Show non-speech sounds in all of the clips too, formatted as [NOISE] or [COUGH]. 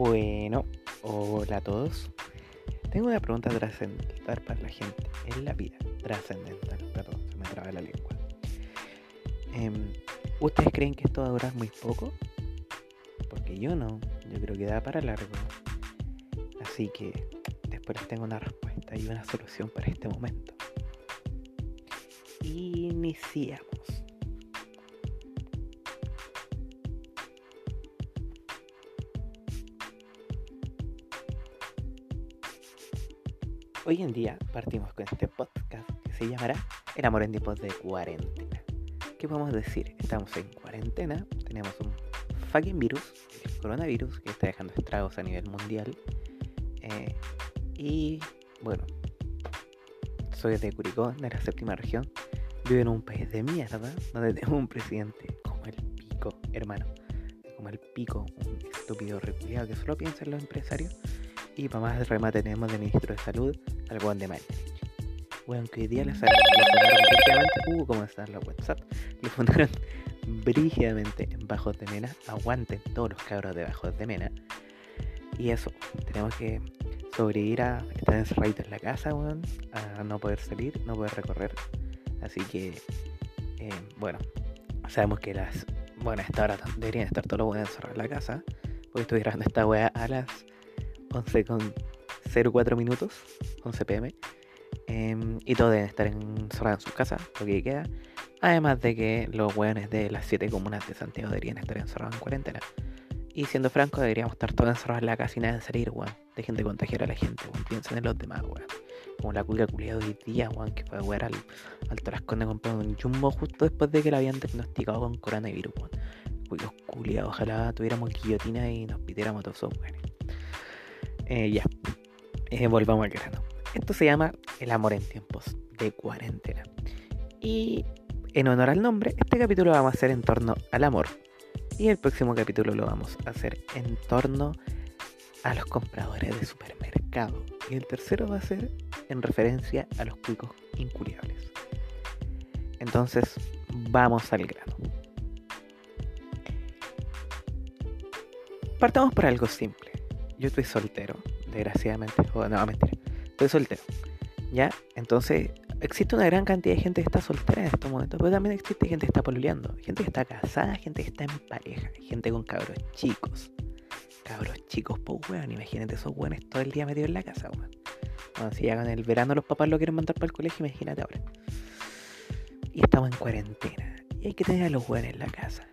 Bueno, hola a todos. Tengo una pregunta trascendental para la gente en la vida. Trascendental, perdón, se me traba la lengua. Em, ¿Ustedes creen que esto va a durar muy poco? Porque yo no, yo creo que da para largo. Así que después les tengo una respuesta y una solución para este momento. Iniciamos. Hoy en día partimos con este podcast que se llamará El amor en tiempos de cuarentena. ¿Qué podemos decir? Estamos en cuarentena, tenemos un fucking virus, el coronavirus, que está dejando estragos a nivel mundial. Eh, y bueno, soy de Curicó, de la séptima región. Vivo en un país de mierda, donde tengo un presidente como el pico, hermano. Como el pico, un estúpido reculiado que solo piensa en los empresarios y para más remate tenemos de ministro de salud al Juan de Mañanich. Bueno, que hoy día le fundaron brígidamente. Uh, cómo están los WhatsApp. Le fundaron [LAUGHS] brígidamente en Bajos de Mena. Aguanten todos los cabros de Bajos de Mena. Y eso, tenemos que sobrevivir a estar encerraditos en la casa, weón. A no poder salir, no poder recorrer. Así que, eh, bueno, sabemos que las. Bueno, a esta hora deberían estar todos los buenos encerrados en la casa. Porque estoy grabando esta weá a las 11 con 04 minutos, 11 pm. Em, y todos deben estar encerrados en sus casas, lo que queda. Además de que los hueones de las 7 comunas de Santiago deberían estar encerrados en cuarentena. Y siendo franco, deberíamos estar todos encerrados en la casa y nada de salir, weón. Dejen de contagiar a la gente, weón. Piensen en los demás, weón. Como la culia culiada hoy día, weón, que fue a wear al, al Tarasconde comprando un jumbo justo después de que la habían diagnosticado con coronavirus, weón. Culios culiados, ojalá tuviéramos guillotina y nos pidiéramos todos weones. Eh, ya, eh, volvamos al grano. Esto se llama El amor en tiempos de cuarentena. Y en honor al nombre, este capítulo lo vamos a hacer en torno al amor. Y el próximo capítulo lo vamos a hacer en torno a los compradores de supermercado. Y el tercero va a ser en referencia a los cuicos incuriables. Entonces, vamos al grano. Partamos por algo simple yo estoy soltero, desgraciadamente. O, no, mentira. Estoy soltero. ¿Ya? Entonces, existe una gran cantidad de gente que está soltera en estos momentos, pero también existe gente que está poluleando, gente que está casada, gente que está en pareja, gente con cabros chicos. Cabros chicos, pues weón, imagínate esos weones todo el día metidos en la casa, weón. Bueno, si con el verano los papás lo quieren mandar para el colegio, imagínate ahora. Y estamos en cuarentena. Y hay que tener a los weones en la casa.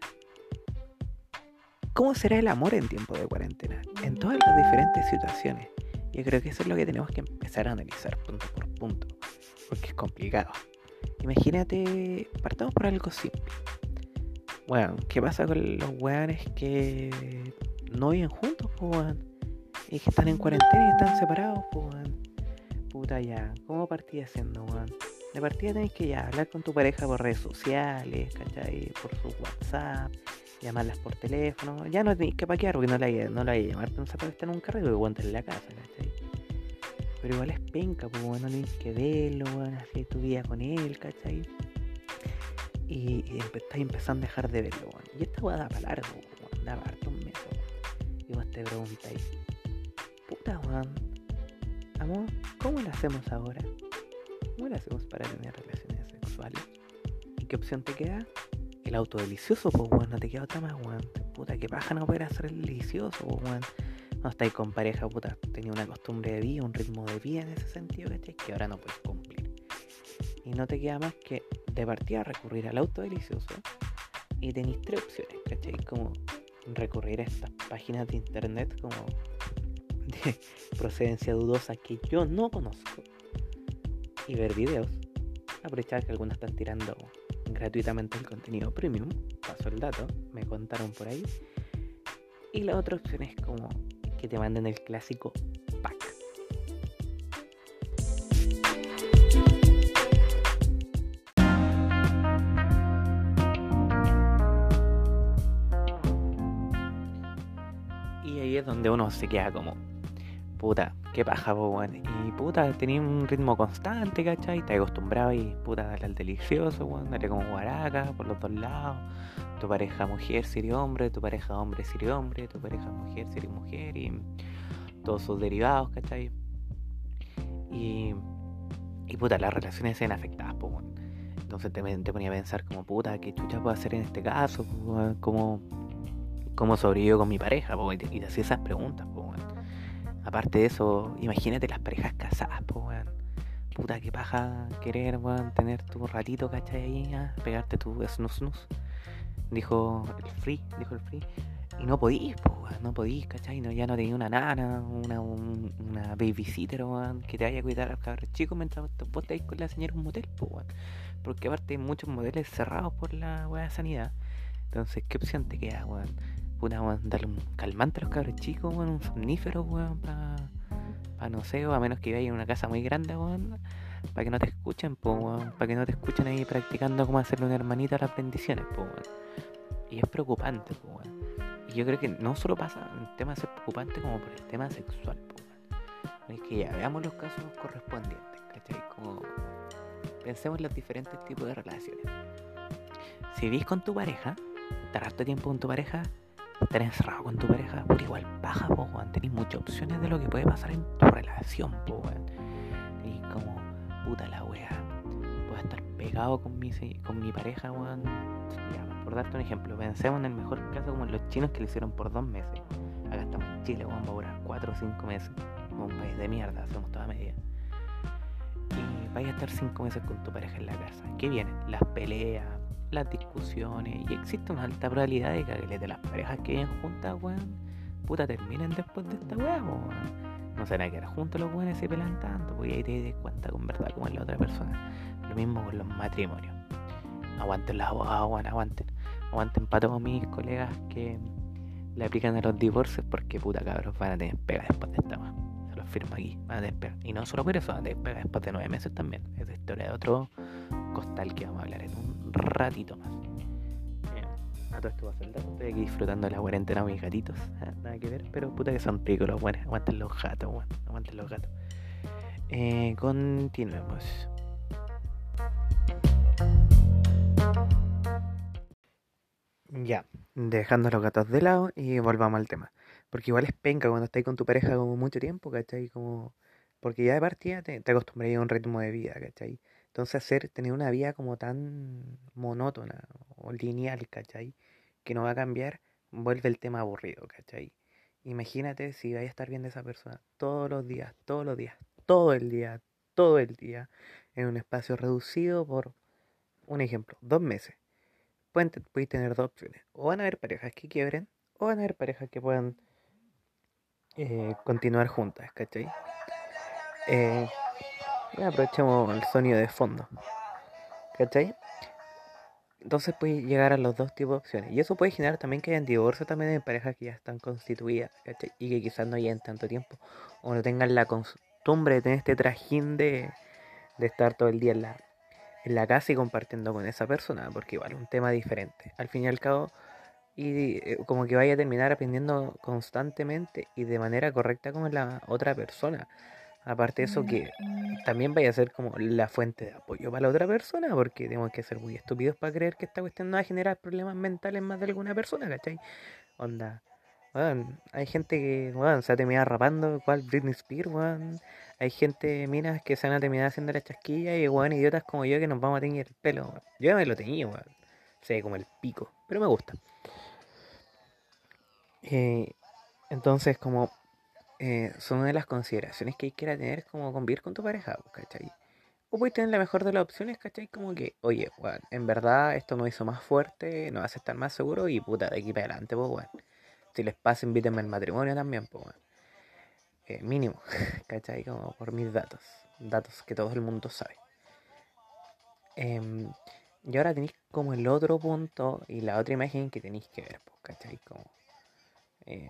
¿Cómo será el amor en tiempo de cuarentena? En todas las diferentes situaciones. Yo creo que eso es lo que tenemos que empezar a analizar punto por punto. Porque es complicado. Imagínate, partamos por algo simple. Bueno, ¿qué pasa con los weones que no viven juntos, pues, Y que están en cuarentena y están separados, pues, Puta ya, ¿cómo partí haciendo, weón? De partida tenés que ya hablar con tu pareja por redes sociales, ¿cachai? Por su WhatsApp llamarlas por teléfono. Ya no tenéis que paquear porque no la, no la hay a llamar pensar para estar en un carrito que aguantes en la casa, ¿cachai? Pero igual es penca, pues bueno, no tenéis que verlo, bueno, hacer tu vida con él, ¿cachai? Y, estáis empezando a dejar de verlo, bueno. Y esta weá da para largo, weón, da para harto un mes, Y vos te preguntáis, puta weón, amor, ¿cómo lo hacemos ahora? ¿Cómo lo hacemos para tener relaciones sexuales? ¿Y qué opción te queda? El auto delicioso, pues weón, no te queda otra más, weón. Puta, que paja no poder hacer el delicioso, pues weón. No estáis con pareja, puta, tenía una costumbre de vida, un ritmo de vida en ese sentido, ¿cachai? Que ahora no puedes cumplir. Y no te queda más que de partida recurrir al auto delicioso. Y tenéis tres opciones, ¿cachai? Como recurrir a estas páginas de internet como de procedencia dudosa que yo no conozco. Y ver videos. Aprovechar que algunos están tirando gratuitamente el contenido premium, paso el dato, me contaron por ahí. Y la otra opción es como que te manden el clásico pack. Y ahí es donde uno se queda como, puta, qué paja, po. Y puta, tenía un ritmo constante, ¿cachai? Te acostumbrado y puta, al delicioso, weón. Dale como guaraca por los dos lados. Tu pareja mujer sería hombre, tu pareja hombre sería hombre, tu pareja mujer sería mujer y todos sus derivados, ¿cachai? Y, y puta, las relaciones eran afectadas, po, weón. Entonces te, te, ponía a pensar como, puta, ¿qué chucha puedo hacer en este caso? ¿Cómo, cómo sobrevivo con mi pareja? Y te, te hacía esas preguntas, po. Aparte de eso, imagínate las parejas casadas, po, weón. Puta, qué paja querer, weón, tener tu ratito, ¿cachai? Ahí, ¿eh? pegarte tu snus snus. Dijo el free, dijo el free. Y no podís, po, weón, no podís, ¿cachai? No, ya no tenía una nana, una, un, una babysitter, weón, que te vaya a cuidar a los cabros chicos mientras vos estáis con la señora en un motel, weón. Porque aparte hay muchos modelos cerrados por la weá de sanidad. Entonces, ¿qué opción te queda, weón? Puta, weón, darle un calmante a los cabros chicos, weón, un somnífero, weón, para pa no sé, o a menos que vaya en una casa muy grande, weón, para que no te escuchen, po, weón, para que no te escuchen ahí practicando cómo hacerle una hermanita a las bendiciones, po, weón. Y es preocupante, po, weón. Y yo creo que no solo pasa en el tema de ser preocupante como por el tema sexual, po, weón. Es que ya veamos los casos correspondientes, ¿cachai? Como pensemos en los diferentes tipos de relaciones. Si vivís con tu pareja, estar harto tiempo con tu pareja, estar encerrado con tu pareja, por igual paja, po, weón. Tenéis muchas opciones de lo que puede pasar en tu relación, po, weón. Tenéis como, puta la wea. Puedo estar pegado con mi, con mi pareja, weón. Ya, por darte un ejemplo, pensemos en el mejor caso como en los chinos que lo hicieron por dos meses. Acá estamos en Chile, weón, va a durar cuatro o cinco meses. Un país de mierda, hacemos toda media. Y vaya a estar cinco meses con tu pareja en la casa. ¿Qué vienen? Las peleas, las discusiones y existe una alta probabilidad de que las parejas que viven juntas, weón, puta terminen después de esta weá. No se van a quedar juntos los weones se pelan tanto, porque ahí te das cuenta con verdad cómo es la otra persona. Lo mismo con los matrimonios. Aguanten las abogadas, weón, aguanten. Aguanten para todos mis colegas que le aplican a los divorcios porque puta cabros van a tener pega después de esta weá. Se los firmo aquí, van a tener pega. Y no solo por eso, van a tener pega después de nueve meses también. Es historia de otro costal que vamos a hablar en un ratito más. Eh, a todo esto va a ser dato. Estoy aquí disfrutando de la cuarentena con mis gatitos. Ah, nada que ver, pero puta que son ricos los buenos. Aguanten los gatos, bueno, aguanten los gatos. Eh, continuemos. Ya, dejando los gatos de lado y volvamos al tema. Porque igual es penca cuando estás con tu pareja como mucho tiempo, ¿cachai? Como... Porque ya de partida te, te acostumbras a un ritmo de vida, ¿cachai? Entonces hacer, tener una vida como tan monótona o lineal, ¿cachai? Que no va a cambiar, vuelve el tema aburrido, ¿cachai? Imagínate si vaya a estar viendo esa persona todos los días, todos los días, todo el día, todo el día, en un espacio reducido por, un ejemplo, dos meses. Pueden tener dos opciones. O van a haber parejas que quiebren, o van a haber parejas que puedan eh, continuar juntas, ¿cachai? Eh, aprovechemos el sonido de fondo. ¿Cachai? Entonces puede llegar a los dos tipos de opciones. Y eso puede generar también que hayan divorcio también en parejas que ya están constituidas, ¿cachai? Y que quizás no lleven tanto tiempo. O no tengan la costumbre de tener este trajín de, de estar todo el día en la, en la casa y compartiendo con esa persona. Porque igual un tema diferente. Al fin y al cabo, y eh, como que vaya a terminar aprendiendo constantemente y de manera correcta con la otra persona. Aparte de eso, que también vaya a ser como la fuente de apoyo para la otra persona, porque tenemos que ser muy estúpidos para creer que esta cuestión no va a generar problemas mentales más de alguna persona, ¿cachai? Onda, bueno, hay gente que, bueno, se ha terminado rapando, cual Britney Spears, weón. Hay gente, minas, que se van a terminar haciendo la chasquilla y, weón, idiotas como yo que nos vamos a teñir el pelo, weón. Yo ya me lo teñí, weón. Se ve como el pico, pero me gusta. Eh, entonces, como eh, son una de las consideraciones que hay que tener como convivir con tu pareja, ¿cachai? O puedes tener la mejor de las opciones, ¿cachai? Como que, oye, bueno, en verdad esto me hizo más fuerte, no hace estar más seguro y puta, de aquí para adelante, pues, bueno. Si les pasa, invítenme al matrimonio también, pues, bueno. Eh, mínimo, [LAUGHS] ¿cachai? Como por mis datos, datos que todo el mundo sabe. Eh, y ahora tenéis como el otro punto y la otra imagen que tenéis que ver, pues, ¿cachai? Como... Eh,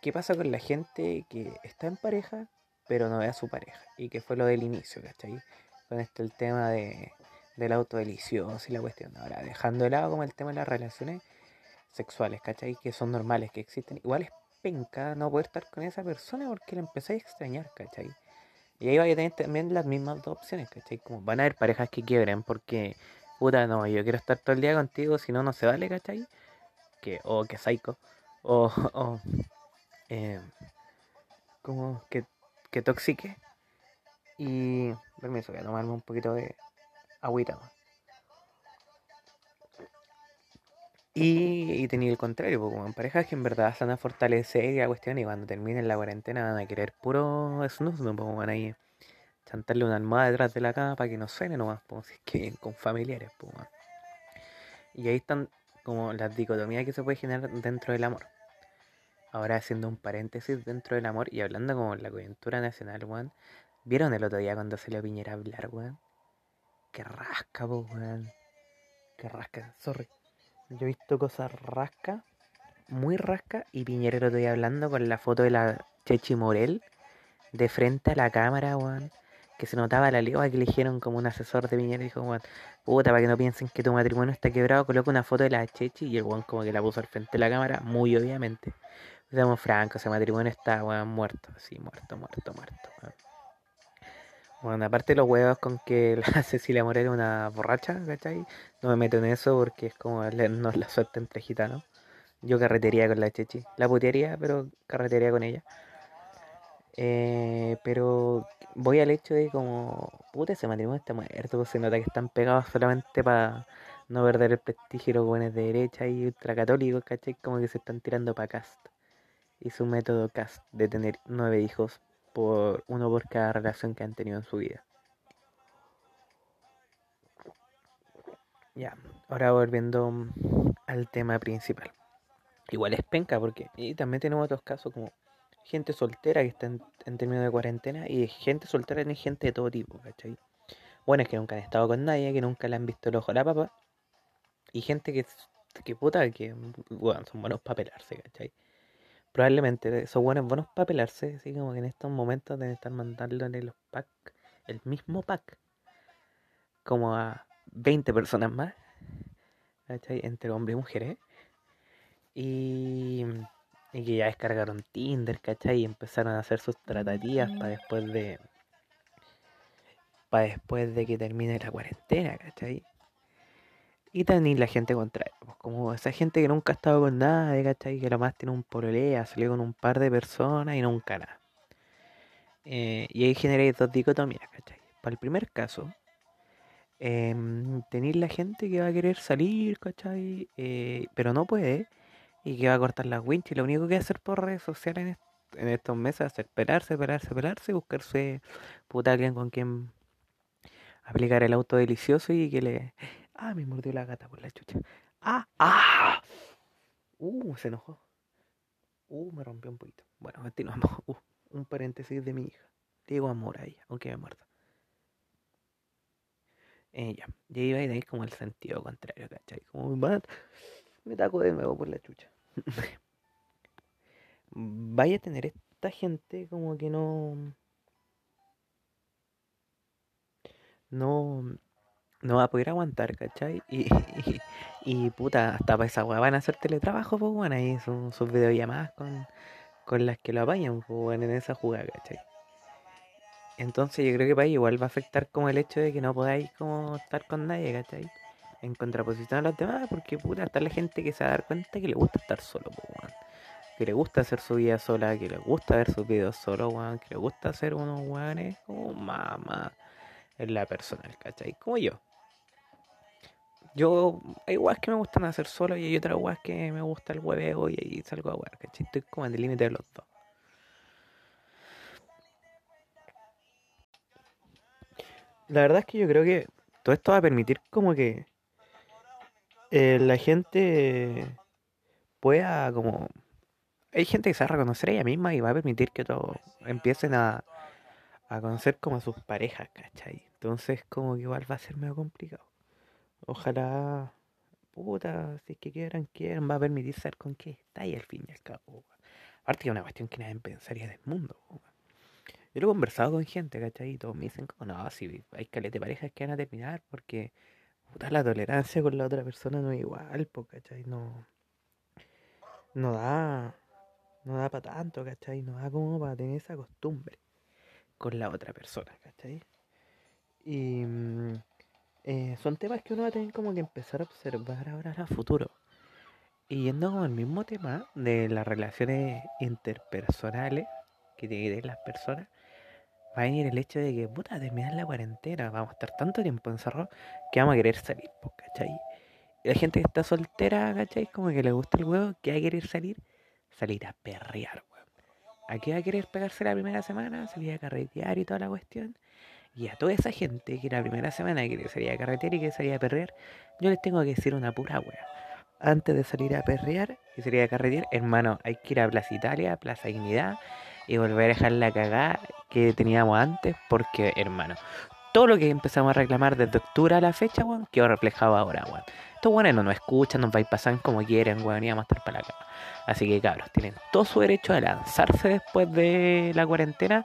¿Qué pasa con la gente que está en pareja, pero no ve a su pareja? Y que fue lo del inicio, ¿cachai? Con este el tema de, del auto delicioso y la cuestión. Ahora, dejando de lado como el tema de las relaciones sexuales, ¿cachai? Que son normales, que existen. Igual es penca no poder estar con esa persona porque la empezáis a extrañar, ¿cachai? Y ahí vais a tener también las mismas dos opciones, ¿cachai? Como van a haber parejas que quiebren porque, puta, no, yo quiero estar todo el día contigo, si no, no se vale, ¿cachai? Que, o que psycho, o [LAUGHS] eh, como que, que toxique. Y, permiso, voy a tomarme un poquito de agüita. Y, y tenía el contrario, porque en parejas que en verdad se van a fortalecer y la cuestión, y cuando terminen la cuarentena van a querer puro snooze, no van a ir chantarle una almohada detrás de la cama para que no suene nomás, como si es que [LAUGHS] con familiares, pues. Y ahí están como las dicotomías que se puede generar dentro del amor. Ahora haciendo un paréntesis dentro del amor y hablando como la coyuntura nacional, weón. ¿Vieron el otro día cuando se le Piñera a hablar, weón? Que rasca, weón. Que rasca, sorry. Yo he visto cosas rasca, muy rasca, y Piñera el otro día hablando con la foto de la Chechi Morel de frente a la cámara, weón. Que se notaba la lengua que eligieron como un asesor de Piñera. Dijo, weón, puta, para que no piensen que tu matrimonio está quebrado, coloca una foto de la Chechi y el weón como que la puso al frente de la cámara, muy obviamente. Seamos francos, ese matrimonio está, weón, muerto. Sí, muerto, muerto, muerto, weón. Bueno, aparte de los huevos con que la [LAUGHS] Cecilia Morel es una borracha, ¿cachai? No me meto en eso porque es como leernos la suerte entre gitanos. Yo carretería con la Chechi. La putearía, pero carretería con ella. Eh, pero voy al hecho de como, puta, ese matrimonio está muerto. Pues se nota que están pegados solamente para no perder el prestigio los buenos de derecha y ultracatólicos, ¿cachai? Como que se están tirando para cast. Y su método cast de tener nueve hijos por uno por cada relación que han tenido en su vida. Ya, ahora volviendo al tema principal. Igual es penca porque y también tenemos otros casos como gente soltera que está en, términos de cuarentena y gente soltera ni gente de todo tipo, ¿cachai? Bueno, es que nunca han estado con nadie, que nunca le han visto el ojo a la papa. Y gente que, que puta, que bueno, son buenos para pelarse, ¿cachai? Probablemente esos buenos buenos para pelarse, así como que en estos momentos deben estar mandándole los packs, el mismo pack, como a 20 personas más, ¿cachai? Entre hombres y mujeres. Y, y que ya descargaron Tinder, ¿cachai? Y empezaron a hacer sus tratativas para después de. Para después de que termine la cuarentena, ¿cachai? Y también la gente contraria, pues como esa gente que nunca ha estado con nadie, ¿cachai? Que lo más tiene un pololea, salió con un par de personas y nunca nada. Eh, y ahí generé dos dicotomías, ¿cachai? Para el primer caso, eh, tenéis la gente que va a querer salir, ¿cachai? Eh, pero no puede, y que va a cortar las winches, lo único que va a hacer por redes sociales en, estos meses es esperarse, esperarse, esperarse, buscarse puta alguien con quien aplicar el auto delicioso y que le Ah, me mordió la gata por la chucha. Ah, ah. Uh, se enojó. Uh, me rompió un poquito. Bueno, continuamos. [LAUGHS] Uh, un paréntesis de mi hija. Digo amor a ella, aunque me muerda. Eh, ya, ya iba a ir como el sentido contrario, ¿cachai? Como me, me taco de nuevo por la chucha. [LAUGHS] Vaya a tener esta gente como que no. No no va a poder aguantar, ¿cachai? [LAUGHS] Y, y, puta, hasta para esa weá van a hacer teletrabajo, pues bueno, ahí son sus videollamadas con, con las que lo apañan, pues bueno, en esa jugada, ¿cachai? Entonces yo creo que para ahí igual va a afectar como el hecho de que no podáis como estar con nadie, ¿cachai? En contraposición a los demás, porque puta, está la gente que se va a dar cuenta que le gusta estar solo, pues bueno. Que le gusta hacer su vida sola, que le gusta ver sus videos solo, weón, que le gusta hacer unos weones como mamá en la personal, ¿cachai? Como yo. Yo, hay weas que me gustan hacer solo y hay otras weas que me gusta el hueveo y ahí salgo a wear, ¿cachai? Estoy como en el límite de los dos. La verdad es que yo creo que todo esto va a permitir como que eh, la gente pueda como... Hay gente que se va a reconocer ella misma y va a permitir que todos empiecen a, a conocer como a sus parejas, ¿cachai? Entonces como que igual va a ser medio complicado. Ojalá, puta, si es que quieran, quieran, va a permitir saber con qué está y al fin y al cabo. Aparte es una cuestión que nadie pensaría del mundo. Yo lo he conversado con gente, ¿cachai? Y todos me dicen como, no, si hay caleta de parejas que van a terminar porque, puta, la tolerancia con la otra persona no es igual, ¿cachai? No, no da, no da para tanto, ¿cachai? No da como para tener esa costumbre con la otra persona, ¿cachai? Y mm, eh, son temas que uno va a tener como que empezar a observar ahora a futuro. Y yendo con el mismo tema de las relaciones interpersonales que tienen las personas, va a venir el hecho de que, puta, terminar la cuarentena, vamos a estar tanto tiempo encerrados que vamos a querer salir, ¿cachai? Y la gente que está soltera, ¿cachai? Como que le gusta el huevo, que va a querer salir, salir a perrear, weón. ¿A qué va a querer pegarse la primera semana? Salir a carretear y toda la cuestión. Y a toda esa gente que la primera semana quiere salir a carretear y que salía a perrear, yo les tengo que decir una pura wea antes de salir a perrear y salir a carretear, hermano, hay que ir a Plaza Italia, Plaza Dignidad y volver a dejar la cagada que teníamos antes, porque, hermano, todo lo que empezamos a reclamar desde octubre a la fecha, weón, quedó reflejado ahora, weón. Estos weones no nos escuchan, nos pasando como quieren, weón, y vamos a estar para la cama. Así que, cabros, tienen todo su derecho a lanzarse después de la cuarentena,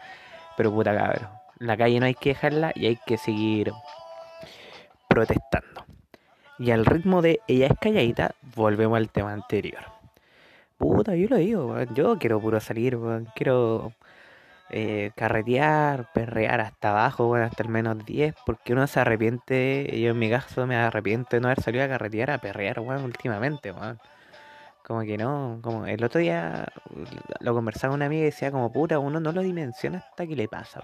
pero puta, cabros, la calle no hay que dejarla y hay que seguir protestando. Y al ritmo de ella es calladita, volvemos al tema anterior. Puta, yo lo digo, yo quiero puro salir, quiero eh, carretear, perrear hasta abajo, hasta el menos 10, porque uno se arrepiente, yo en mi caso me arrepiento de no haber salido a carretear, a perrear, últimamente, Como que no, como el otro día lo conversaba con una amiga y decía como puta, uno no lo dimensiona hasta que le pasa,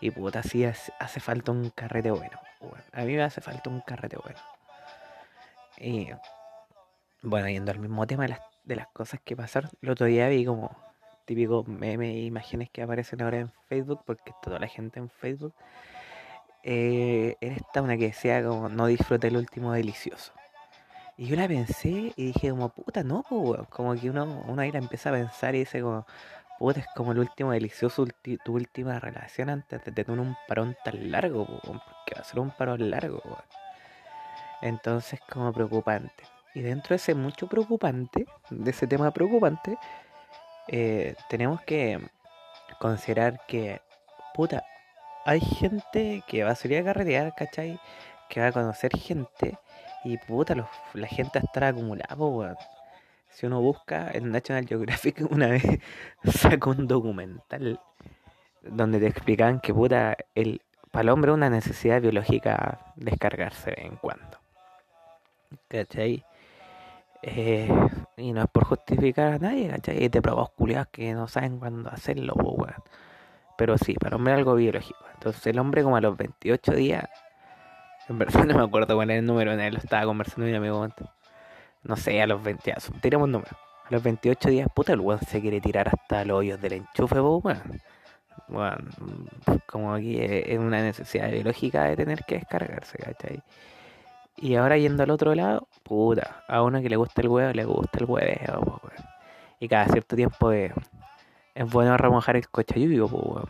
Y puta, sí hace falta un carrete bueno, A mí me hace falta un carrete bueno. Y bueno, yendo al mismo tema de las, de las cosas que pasaron, el otro día vi como típico meme e imágenes que aparecen ahora en Facebook, porque toda la gente en Facebook. Eh, era esta una que decía como no disfrute el último delicioso. Y yo la pensé y dije como puta, no, como que uno, uno ahí la empieza a pensar y dice como puta, es como el último delicioso, tu última relación antes de tener un parón tan largo, porque va a ser un parón largo, entonces, como preocupante. Y dentro de ese mucho preocupante, de ese tema preocupante, eh, tenemos que considerar que, puta, hay gente que va a salir a carretear, ¿cachai? Que va a conocer gente y, puta, la gente estar acumulada, weón. Si uno busca en National Geographic, [LAUGHS] una vez sacó un documental donde te explicaban que, puta, el, para el hombre es una necesidad biológica descargarse de vez en cuando. ¿cachai? Eh, y no es por justificar a nadie, ¿cachai? de probos culiados que no saben cuándo hacerlo, Pero sí, para hombre algo biológico. Entonces el hombre como a los 28 días, [LAUGHS] no me acuerdo cuál era el número, en él lo estaba conversando con mi amigo No sé, a los 20, tiramos un número. A los 28 días, puta, el weón se quiere tirar hasta los hoyos del enchufe, weón. Bueno, como aquí es una necesidad biológica de tener que descargarse, ¿cachai? Y ahora yendo al otro lado, puta, a uno que le gusta el huevo, le gusta el huevo, Y cada cierto tiempo es, es bueno remojar el cochayuyo, pues,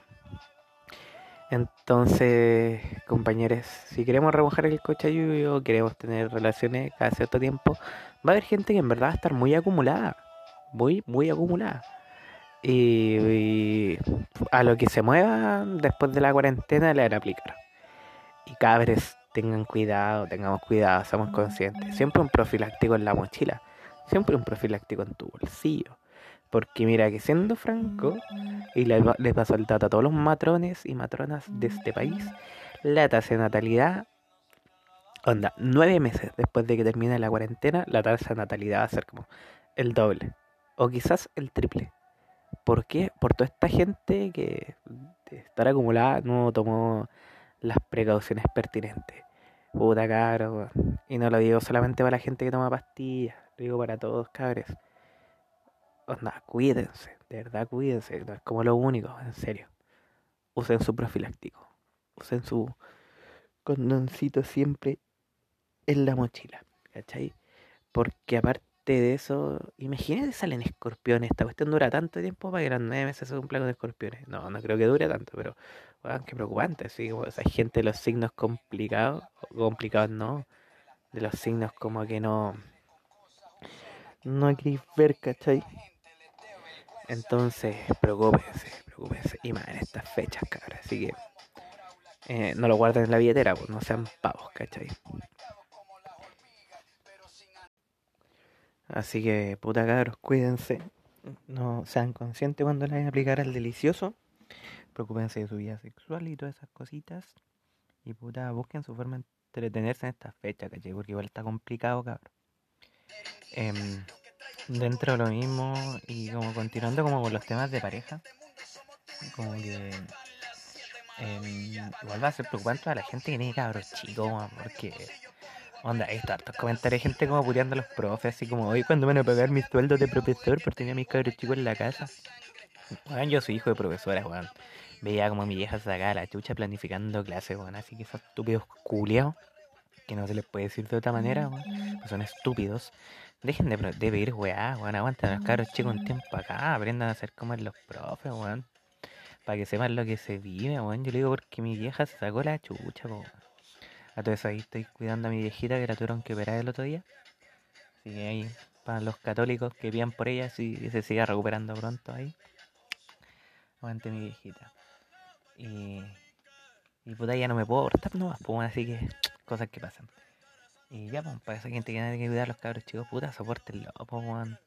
Entonces, compañeros, si queremos remojar el cochayuyo, queremos tener relaciones cada cierto tiempo, va a haber gente que en verdad va a estar muy acumulada, muy, muy acumulada. Y, y a lo que se mueva después de la cuarentena le van a aplicar. Y cabres, tengan cuidado, tengamos cuidado, seamos conscientes. Siempre un profiláctico en la mochila, siempre un profiláctico en tu bolsillo. Porque mira que siendo franco, y les, les paso el a todos los matrones y matronas de este país, la tasa de natalidad, onda, nueve meses después de que termine la cuarentena, la tasa de natalidad va a ser como el doble, o quizás el triple. ¿Por qué? Por toda esta gente que de estar acumulada no tomó las precauciones pertinentes. Puta caro, y no lo digo solamente para la gente que toma pastillas, lo digo para todos, cabres. Cuídense, de verdad cuídense, no es como lo único, en serio. Usen su profiláctico, usen su condoncito siempre en la mochila, ¿cachai? Porque aparte de eso, imagínate salen escorpiones. Esta cuestión dura tanto tiempo para que los nueve meses se cumplan con escorpiones. No, no creo que dure tanto, pero bueno, qué preocupante. ¿sí? hay gente de los signos complicados, complicados no, de los signos como que no, no queréis ver, ¿cachai? Entonces, preocúpense, preocúpense. Y más en estas fechas, cabrón. Así que eh, no lo guarden en la billetera, pues no sean pavos, ¿cachai? Así que, puta cabros, cuídense. no sean conscientes cuando le vayan a aplicar al delicioso. Preocúpense de su vida sexual y todas esas cositas. Y puta, busquen su forma de entretenerse en esta fecha, ¿cachai? Porque igual está complicado, cabrón. Em, dentro de lo mismo y como continuando como con los temas de pareja, como que em, igual va a ser preocupante a la gente que tiene cabros chicos, porque onda, hay tantos comentarios gente como puteando a los profes, así como hoy cuando van a pagar mis sueldos de profesor por tener a mis cabros chicos en la casa. Bueno, yo soy hijo de profesora, weón. Veía como mi vieja sacaba la chucha planificando clases, weón. Así que esos estúpidos culiados, que no se les puede decir de otra manera, weón. Son estúpidos. Dejen de, de pedir weá, weón. Aguanten los cabros chicos un tiempo acá. Aprendan a ser como los profes. Para que sepan lo que se vive, weón. Yo le digo porque mi vieja se sacó la chucha, weón. A todo eso ahí estoy cuidando a mi viejita que la tuvieron que operar el otro día. Así que ahí, para los católicos que pidan por ella, si se siga recuperando pronto ahí. Aguante mi viejita. Y, y puta, ya no me puedo portar nomás, pues, así que cosas que pasan. Y ya, pues, para esa gente que tiene que cuidar a los cabros chicos, puta, soportenlo, pues, weón.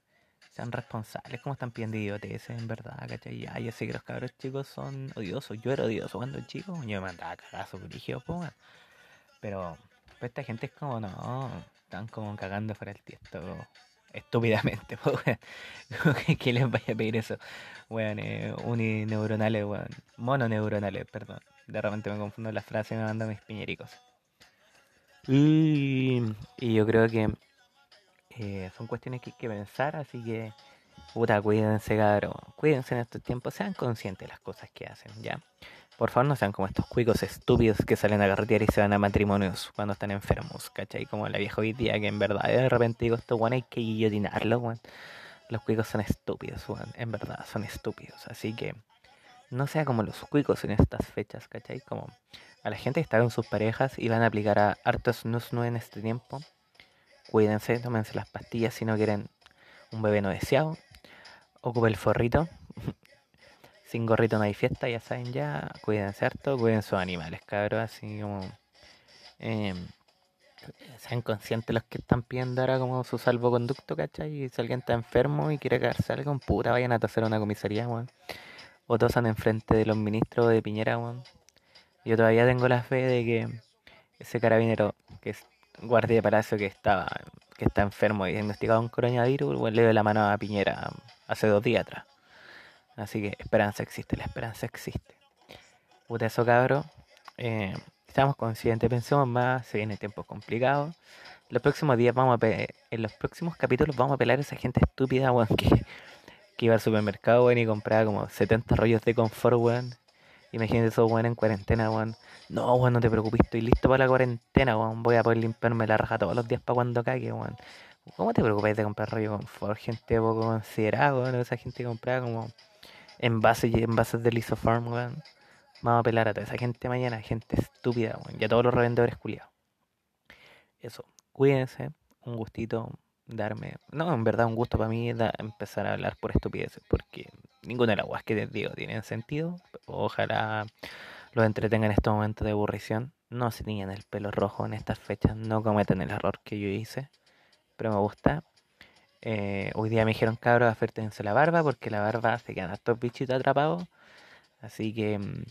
Sean responsables, como están pidiendo idioteces, en verdad, ¿cachai? Ya, yo sé que los cabros chicos son odiosos. Yo era odioso cuando chico, yo me mandaba cagazo brígido, pues, weón. Pero, pues, esta gente es como, no, están como cagando fuera el tiesto, estúpidamente, [LAUGHS] pues, weón. ¿Qué les vaya a pedir eso? Weón, eh, unineuronales, weón. Mononeuronales, perdón. De repente me confundo las frases y me mando mis piñericos. Y, y yo creo que eh, son cuestiones que hay que pensar, así que, puta, cuídense, cabrón. Cuídense en estos tiempos, sean conscientes de las cosas que hacen, ¿ya? Por favor, no sean como estos cuicos estúpidos que salen a carretear y se van a matrimonios cuando están enfermos, ¿cachai? Como la vieja hoy día, que en verdad de repente digo, esto, bueno, hay que guillotinarlo, weón. Los cuicos son estúpidos. En verdad, son estúpidos. Así que no sea como los cuicos en estas fechas, ¿cachai? Como a la gente que está con sus parejas y van a aplicar a hartos nusnu en este tiempo. Cuídense, tómense las pastillas si no quieren un bebé no deseado. Ocupe el forrito. [LAUGHS] Sin gorrito no hay fiesta, ya saben ya. Cuídense harto, cuiden sus animales, cabros. Así como... Eh, sean conscientes los que están pidiendo ahora como su salvoconducto, ¿cachai? Y si alguien está enfermo y quiere quedarse algo, puta, vayan a a una comisaría, weón. O tosan enfrente de los ministros de Piñera, weón. Yo todavía tengo la fe de que ese carabinero, que es guardia de palacio que estaba, que está enfermo y diagnosticado un coronavirus, le dio la mano a Piñera hace dos días atrás. Así que esperanza existe, la esperanza existe. Puta, eso cabro. Eh, estamos conscientes, pensemos más, se viene tiempo complicado. Los próximos días vamos a en los próximos capítulos vamos a pelar a esa gente estúpida, weón, que, que iba al supermercado, weón, y compraba como 70 rollos de confort, weón. Imagínate eso, weón, en cuarentena, weón. No, weón, no te preocupes, estoy listo para la cuarentena, weón. Voy a poder limpiarme la raja todos los días para cuando cague, weón. ¿Cómo te preocupes de comprar rollo confort? Gente poco considerada, weón. Esa gente compraba como envases y envases de Lisofarm, weón. Vamos a pelar a toda esa gente mañana, gente estúpida, weón. Y a todos los revendedores culiados. Eso, cuídense. Un gustito darme. No, en verdad, un gusto para mí empezar a hablar por estupideces. Porque ninguna de las guas que les digo tienen sentido. Ojalá los entretengan en estos momentos de aburrición. No se tiñan el pelo rojo en estas fechas. No cometen el error que yo hice. Pero me gusta. Eh, hoy día me dijeron cabros, afértense la barba porque la barba se quedan estos bichitos atrapados. Así que mm,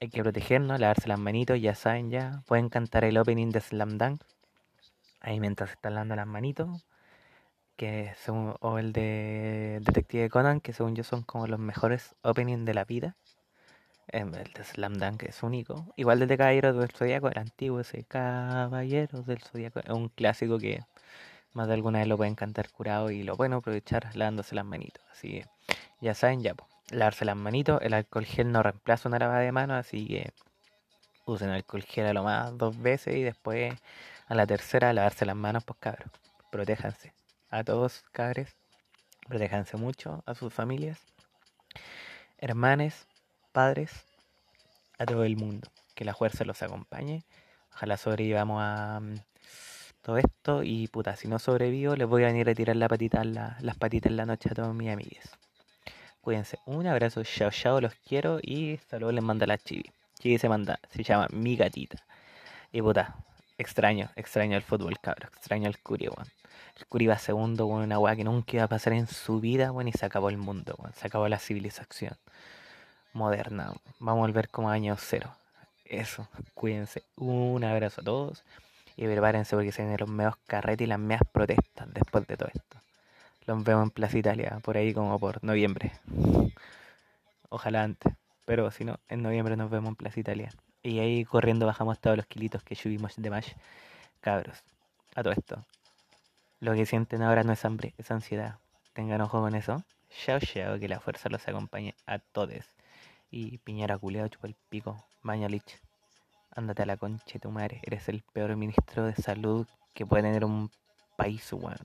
hay que protegernos, lavarse las manitos, ya saben ya. Pueden cantar el opening de Slam Dunk. Ahí mientras están lavando las manitos. Que según, o el de Detective Conan, que según yo son como los mejores openings de la vida. Em, el de Slam Dunk es único. Igual el de Caballeros del Zodíaco, el antiguo ese Caballeros del Zodíaco. Es un clásico que más de alguna vez lo pueden cantar curado y lo pueden aprovechar lavándose las manitos. Así que ya saben, ya, pues, lavarse las manitos. El alcohol gel no reemplaza una lavada de manos, así que usen alcohol gel a lo más dos veces y después a la tercera lavarse las manos, pues cabros. Protéjanse. A todos, cabres. Protéjanse mucho, a sus familias, hermanes, padres, a todo el mundo. Que la fuerza los acompañe. Ojalá sobrevivamos a todo esto y puta, si no sobrevivo les voy a venir a tirar la patita, las patitas en la noche a todos mis amigues. Cuídense, un abrazo, chao chao, los quiero y saludos les manda la Chibi. Chibi se manda, se llama mi gatita. Y puta, extraño, extraño el fútbol, cabro. Extraño el Curi, weón. El Curi va segundo, weón, una weá que nunca iba a pasar en su vida, weón, y se acabó el mundo, weón. Se acabó la civilización moderna. Vamos a volver como año cero. Eso, cuídense. Un abrazo a todos. Y prepárense porque se vienen los meos carretes y las meas protestas después de todo esto. Los vemos en Plaza Italia, por ahí como por noviembre. Ojalá antes. Pero si no, en noviembre nos vemos en Plaza Italia. Y ahí corriendo bajamos todos los kilitos que subimos de Mash. Cabros, a todo esto. Lo que sienten ahora no es hambre, es ansiedad. Tengan ojo con eso. Chao, chao, que la fuerza los acompañe a todos. Y Piñera culeado, chupa el pico. Mañalich. Ándate a la concha de tu madre. Eres el peor ministro de salud que puede tener un país, weón.